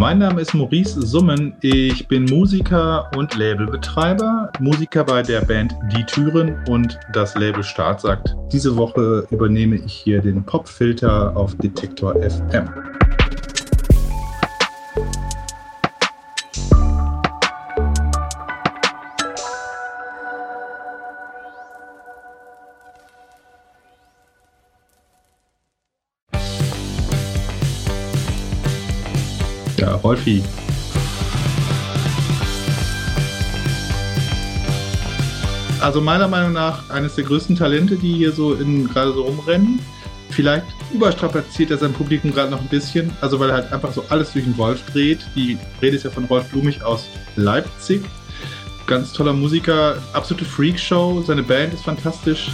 Mein Name ist Maurice Summen. Ich bin Musiker und Labelbetreiber. Musiker bei der Band Die Türen und das Label Start sagt. Diese Woche übernehme ich hier den Popfilter auf Detektor FM. Ja, Rolfi. Also meiner Meinung nach eines der größten Talente, die hier so in, gerade so rumrennen. Vielleicht überstrapaziert er sein Publikum gerade noch ein bisschen, also weil er halt einfach so alles durch den Wolf dreht. Die Rede ist ja von Rolf Blumig aus Leipzig. Ganz toller Musiker, absolute Freakshow, seine Band ist fantastisch.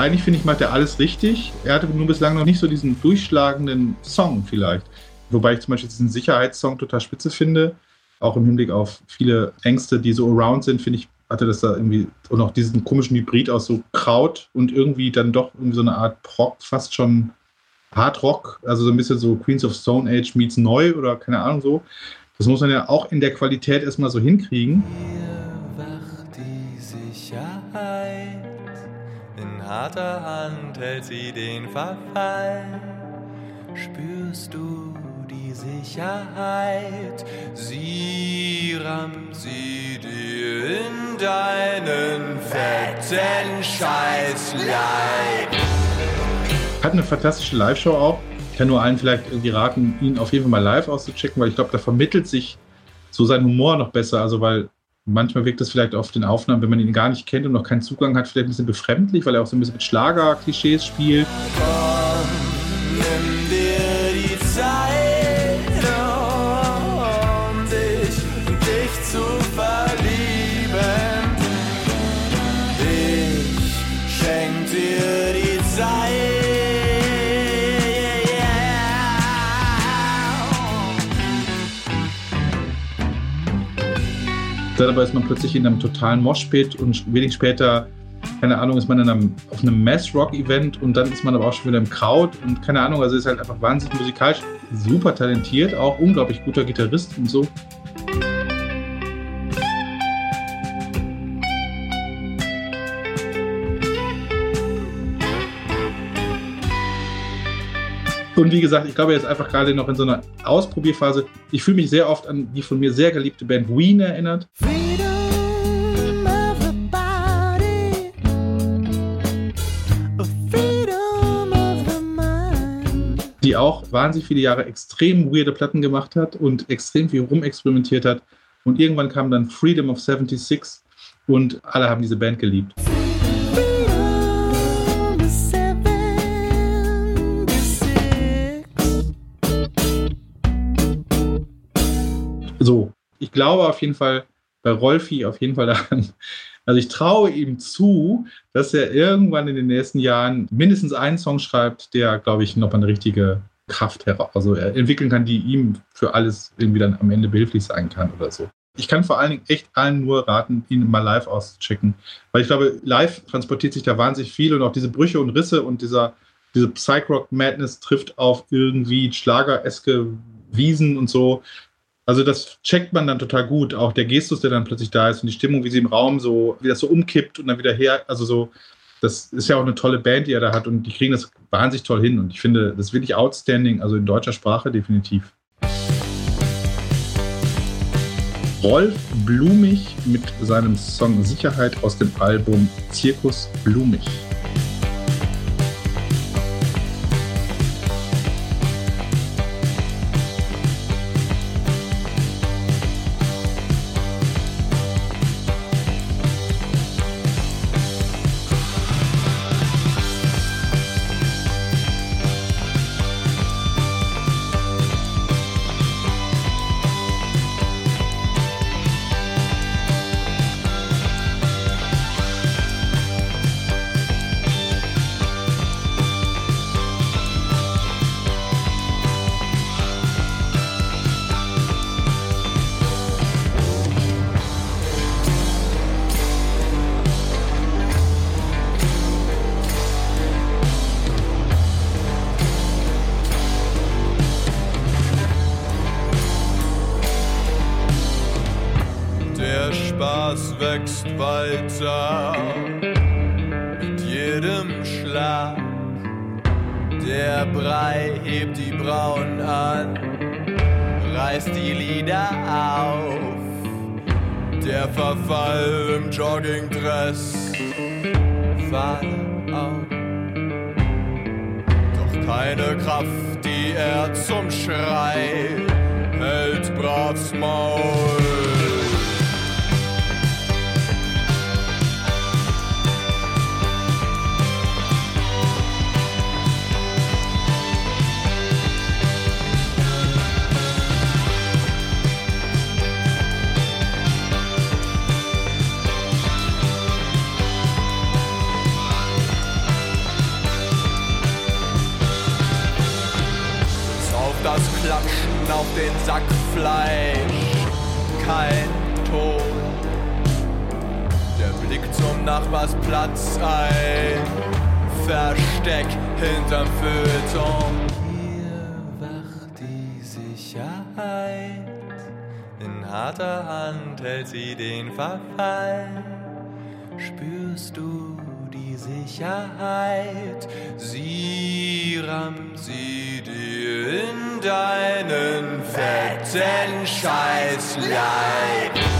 Eigentlich finde ich, macht er alles richtig. Er hatte nur bislang noch nicht so diesen durchschlagenden Song vielleicht. Wobei ich zum Beispiel diesen Sicherheitssong total spitze finde. Auch im Hinblick auf viele Ängste, die so around sind, finde ich, hatte das da irgendwie und auch diesen komischen Hybrid aus so Kraut und irgendwie dann doch irgendwie so eine Art Proc, fast schon Hard Rock, also so ein bisschen so Queens of Stone Age meets neu oder keine Ahnung so. Das muss man ja auch in der Qualität erstmal so hinkriegen. Hier harter Hand hält sie den Verfall. Spürst du die Sicherheit? Sie rammt sie dir in deinen fetten Scheißleib. Hat eine fantastische Live-Show auch. Ich kann nur allen vielleicht irgendwie raten, ihn auf jeden Fall mal live auszuchecken, weil ich glaube, da vermittelt sich so sein Humor noch besser. Also, weil manchmal wirkt es vielleicht auf den Aufnahmen, wenn man ihn gar nicht kennt und noch keinen Zugang hat, vielleicht ein bisschen befremdlich, weil er auch so ein bisschen mit Schlager-Klischees spielt. Komm, Dann aber ist man plötzlich in einem totalen Moshpit und wenig später, keine Ahnung, ist man in einem, auf einem Mass-Rock-Event und dann ist man aber auch schon wieder im Kraut und keine Ahnung, also ist halt einfach wahnsinnig musikalisch, super talentiert, auch unglaublich guter Gitarrist und so. Und wie gesagt, ich glaube, er ist einfach gerade noch in so einer Ausprobierphase. Ich fühle mich sehr oft an die von mir sehr geliebte Band Ween erinnert. Die auch wahnsinnig viele Jahre extrem weirde Platten gemacht hat und extrem viel rumexperimentiert hat. Und irgendwann kam dann Freedom of 76 und alle haben diese Band geliebt. Ich glaube auf jeden Fall bei Rolfi auf jeden Fall daran. Also ich traue ihm zu, dass er irgendwann in den nächsten Jahren mindestens einen Song schreibt, der, glaube ich, nochmal eine richtige Kraft heraus, also entwickeln kann, die ihm für alles irgendwie dann am Ende behilflich sein kann oder so. Ich kann vor allen Dingen echt allen nur raten, ihn mal live auszuchecken. Weil ich glaube, live transportiert sich da wahnsinnig viel und auch diese Brüche und Risse und dieser, diese Psych-Rock-Madness trifft auf irgendwie schlagereske Wiesen und so. Also das checkt man dann total gut. Auch der Gestus, der dann plötzlich da ist und die Stimmung, wie sie im Raum so, wie das so umkippt und dann wieder her. Also so, das ist ja auch eine tolle Band, die er da hat und die kriegen das wahnsinnig toll hin. Und ich finde, das ist wirklich outstanding, also in deutscher Sprache definitiv. Rolf Blumig mit seinem Song Sicherheit aus dem Album Zirkus Blumig. Wächst weiter mit jedem Schlag. Der Brei hebt die Brauen an, reißt die Lieder auf. Der Verfall im Joggingdress, Fahne auf. Doch keine Kraft, die er zum Schrei hält bravs Maul. Das Klatschen auf den Sack Fleisch, kein Ton. Der Blick zum Nachbarsplatz, ein Versteck hinterm Feuilleton. Hier wacht die Sicherheit, in harter Hand hält sie den Verfall. Spürst du Sicherheit? Sie rammt sie dir in deinen fetten Scheißleib.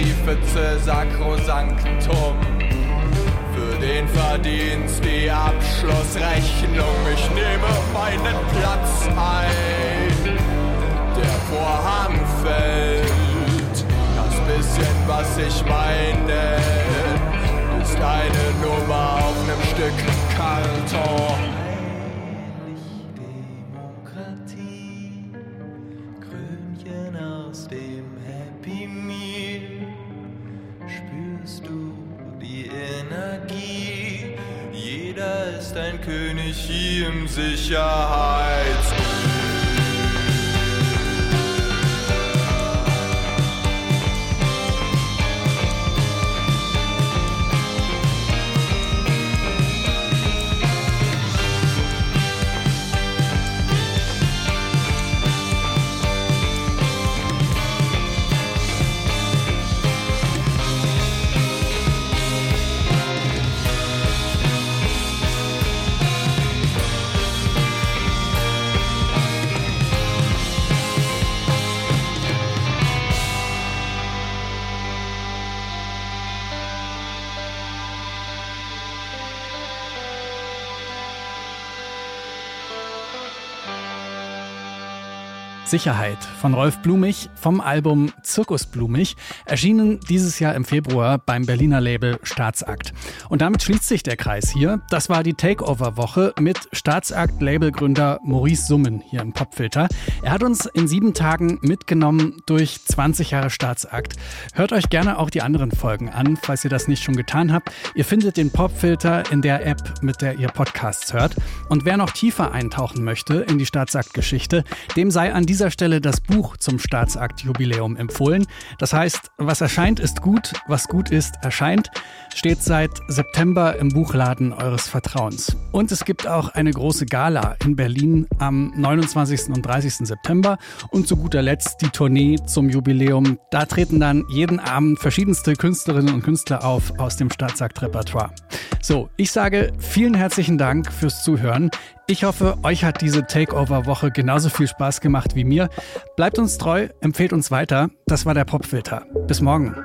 Die Pfütze Sakrosanktum. Für den Verdienst die Abschlussrechnung, ich nehme meinen Platz ein. Der Vorhang fällt, das bisschen, was ich meine, ist eine Nummer auf einem Stück Karton. Ist ein König hier im Sicherheits. Sicherheit von Rolf Blumig vom Album Zirkus Blumig, erschienen dieses Jahr im Februar beim Berliner Label Staatsakt. Und damit schließt sich der Kreis hier. Das war die Takeover-Woche mit Staatsakt-Labelgründer Maurice Summen hier im Popfilter. Er hat uns in sieben Tagen mitgenommen durch 20 Jahre Staatsakt. Hört euch gerne auch die anderen Folgen an, falls ihr das nicht schon getan habt. Ihr findet den Popfilter in der App, mit der ihr Podcasts hört. Und wer noch tiefer eintauchen möchte in die Staatsakt-Geschichte, dem sei an dieser Stelle das Buch zum Staatsakt-Jubiläum empfohlen. Das heißt, was erscheint, ist gut, was gut ist, erscheint. Steht seit September im Buchladen eures Vertrauens. Und es gibt auch eine große Gala in Berlin am 29. und 30. September. Und zu guter Letzt die Tournee zum Jubiläum. Da treten dann jeden Abend verschiedenste Künstlerinnen und Künstler auf aus dem Staatsakt-Repertoire. So, ich sage vielen herzlichen Dank fürs Zuhören. Ich hoffe, euch hat diese Takeover-Woche genauso viel Spaß gemacht wie mir. Bleibt uns treu, empfehlt uns weiter. Das war der Popfilter. Bis morgen.